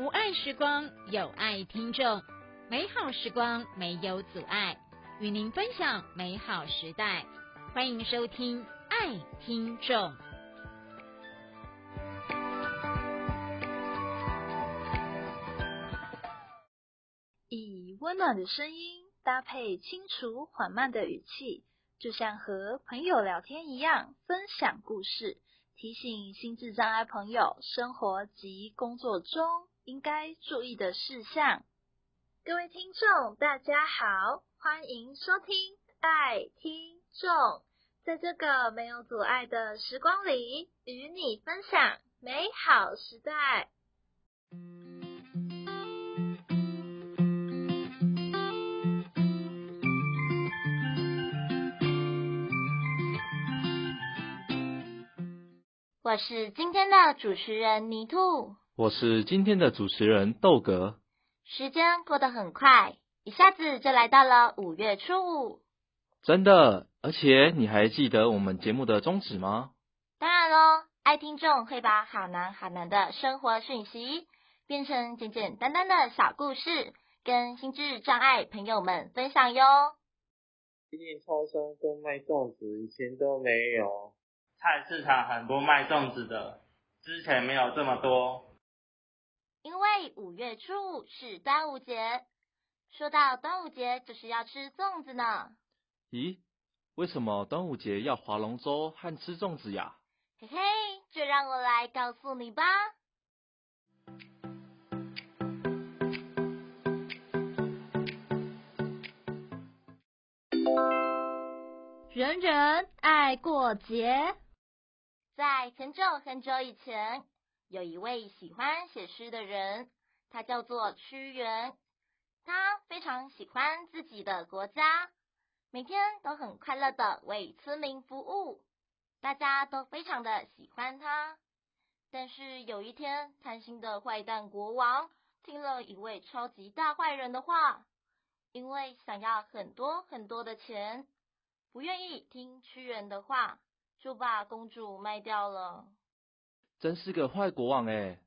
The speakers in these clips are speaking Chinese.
无爱时光，有爱听众，美好时光没有阻碍，与您分享美好时代。欢迎收听《爱听众》。以温暖的声音搭配清楚缓慢的语气，就像和朋友聊天一样，分享故事，提醒心智障碍朋友生活及工作中。应该注意的事项。各位听众，大家好，欢迎收听《爱听众》。在这个没有阻碍的时光里，与你分享美好时代。我是今天的主持人泥兔。我是今天的主持人豆格。时间过得很快，一下子就来到了五月初五。真的，而且你还记得我们节目的宗旨吗？当然喽，爱听众会把好难好难的生活讯息变成简简单单的小故事，跟心智障碍朋友们分享哟。最近超商都卖粽子，以前都没有。菜市场很多卖粽子的，之前没有这么多。因为五月初五是端午节，说到端午节就是要吃粽子呢。咦，为什么端午节要划龙舟和吃粽子呀？嘿嘿，就让我来告诉你吧。人人爱过节，在很久很久以前。有一位喜欢写诗的人，他叫做屈原。他非常喜欢自己的国家，每天都很快乐的为村民服务，大家都非常的喜欢他。但是有一天，贪心的坏蛋国王听了一位超级大坏人的话，因为想要很多很多的钱，不愿意听屈原的话，就把公主卖掉了。真是个坏国王哎！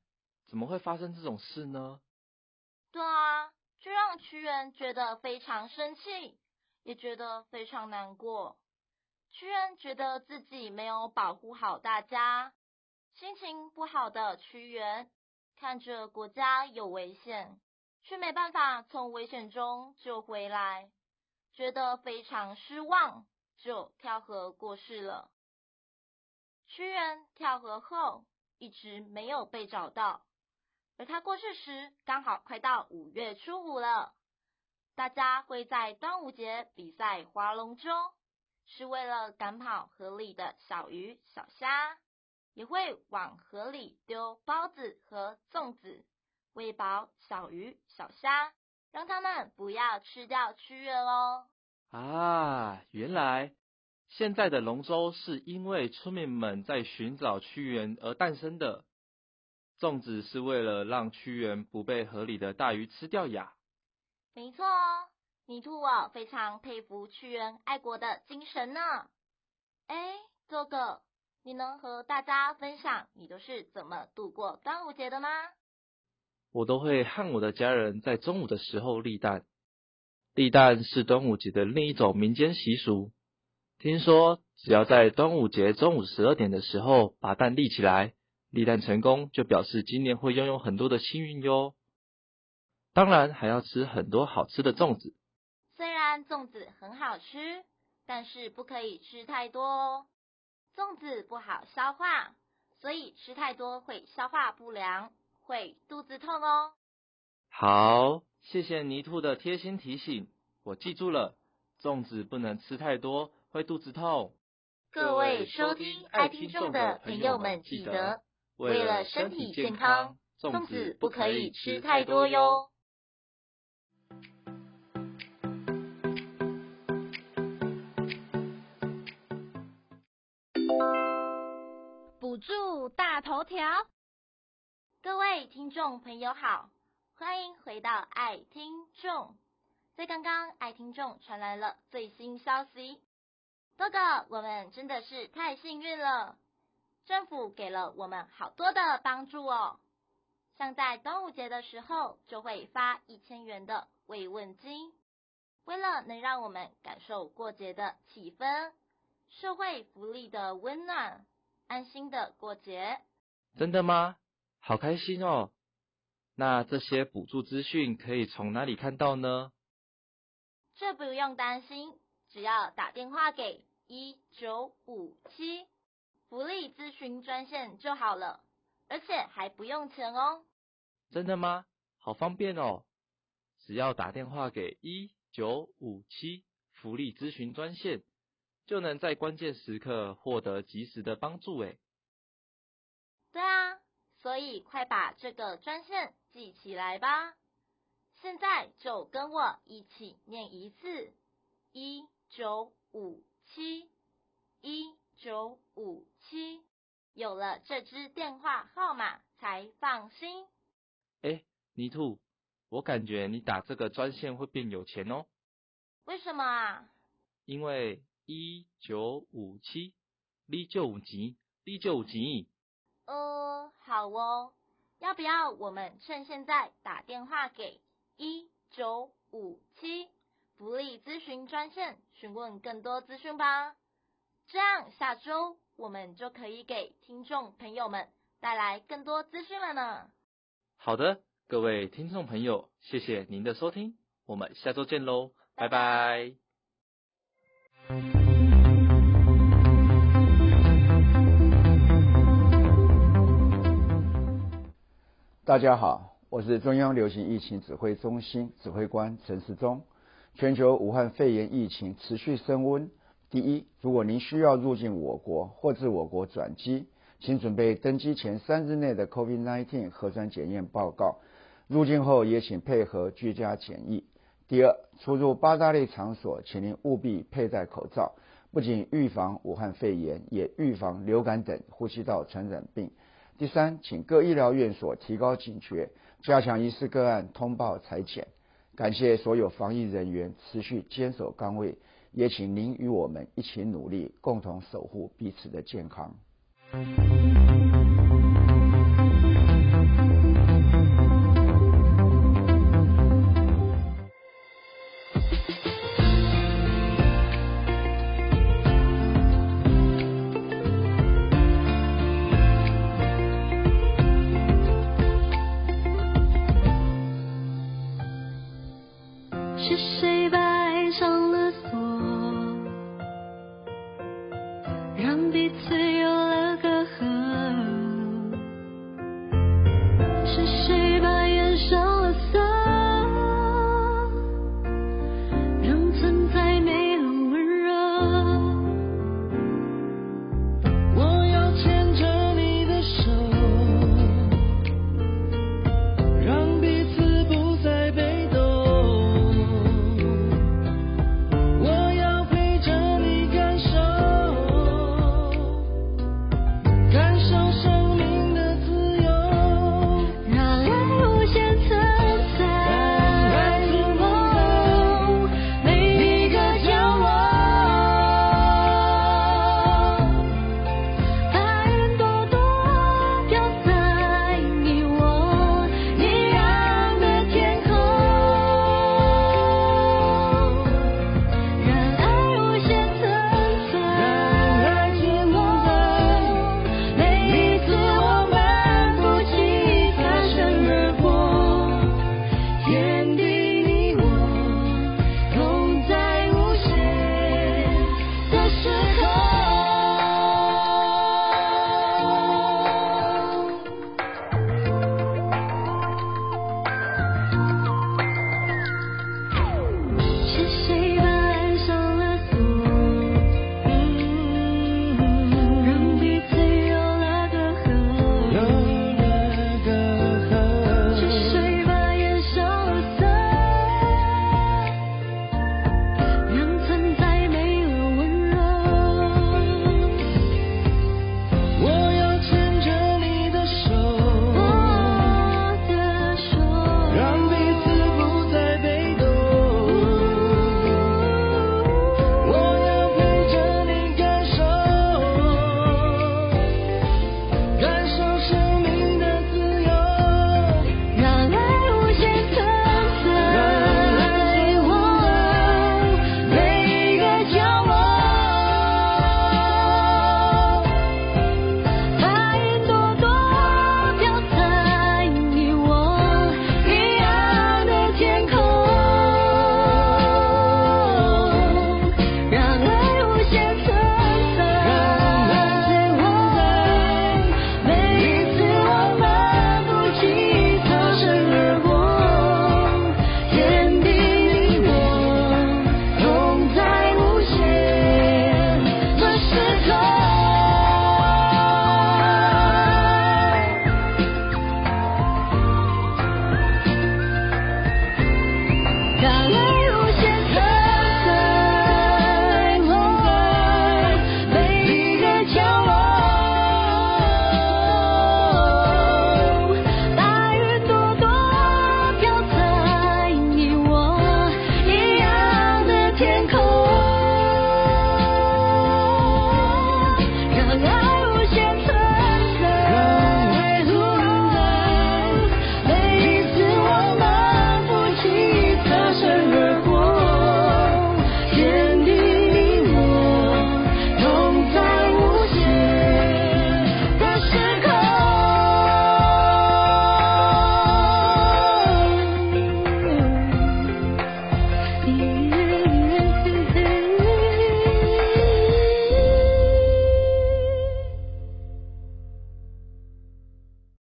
怎么会发生这种事呢？对啊，就让屈原觉得非常生气，也觉得非常难过。屈原觉得自己没有保护好大家，心情不好的屈原看着国家有危险，却没办法从危险中救回来，觉得非常失望，就跳河过世了。屈原跳河后。一直没有被找到，而他过世时刚好快到五月初五了。大家会在端午节比赛划龙舟，是为了赶跑河里的小鱼小虾，也会往河里丢包子和粽子，喂饱小鱼小虾，让他们不要吃掉屈原哦。啊，原来。现在的龙舟是因为村民们在寻找屈原而诞生的，粽子是为了让屈原不被河里的大鱼吃掉呀。没错哦，泥兔我非常佩服屈原爱国的精神呢。哎，哥哥你能和大家分享你都是怎么度过端午节的吗？我都会和我的家人在中午的时候立蛋，立蛋是端午节的另一种民间习俗。听说，只要在端午节中午十二点的时候把蛋立起来，立蛋成功，就表示今年会拥有很多的幸运哟。当然，还要吃很多好吃的粽子。虽然粽子很好吃，但是不可以吃太多哦。粽子不好消化，所以吃太多会消化不良，会肚子痛哦。好，谢谢泥兔的贴心提醒，我记住了。粽子不能吃太多。会肚子痛。各位收听爱听众的朋友们，记得为了身体健康，粽子不可以吃太多哟。补助大头条，各位听众朋友好，欢迎回到爱听众。在刚刚，爱听众传来了最新消息。哥哥，我们真的是太幸运了，政府给了我们好多的帮助哦。像在端午节的时候，就会发一千元的慰问金，为了能让我们感受过节的气氛，社会福利的温暖，安心的过节。真的吗？好开心哦！那这些补助资讯可以从哪里看到呢？这不用担心，只要打电话给一九五七福利咨询专线就好了，而且还不用钱哦。真的吗？好方便哦！只要打电话给一九五七福利咨询专线，就能在关键时刻获得及时的帮助。诶。对啊，所以快把这个专线记起来吧。现在就跟我一起念一次：一九五七一九五七。有了这支电话号码才放心。哎，泥兔，我感觉你打这个专线会变有钱哦。为什么啊？因为一九五七，你就有钱，你就有钱。呃，好哦。要不要我们趁现在打电话给？一九五七福利咨询专线，询问更多资讯吧。这样下周我们就可以给听众朋友们带来更多资讯了呢。好的，各位听众朋友，谢谢您的收听，我们下周见喽，拜拜。大家好。我是中央流行疫情指挥中心指挥官陈时中。全球武汉肺炎疫情持续升温。第一，如果您需要入境我国或自我国转机，请准备登机前三日内的 COVID-19 核酸检验报告。入境后也请配合居家检疫。第二，出入八大类场所，请您务必佩戴口罩，不仅预防武汉肺炎，也预防流感等呼吸道传染病。第三，请各医疗院所提高警觉。加强医师个案通报裁剪，感谢所有防疫人员持续坚守岗位，也请您与我们一起努力，共同守护彼此的健康。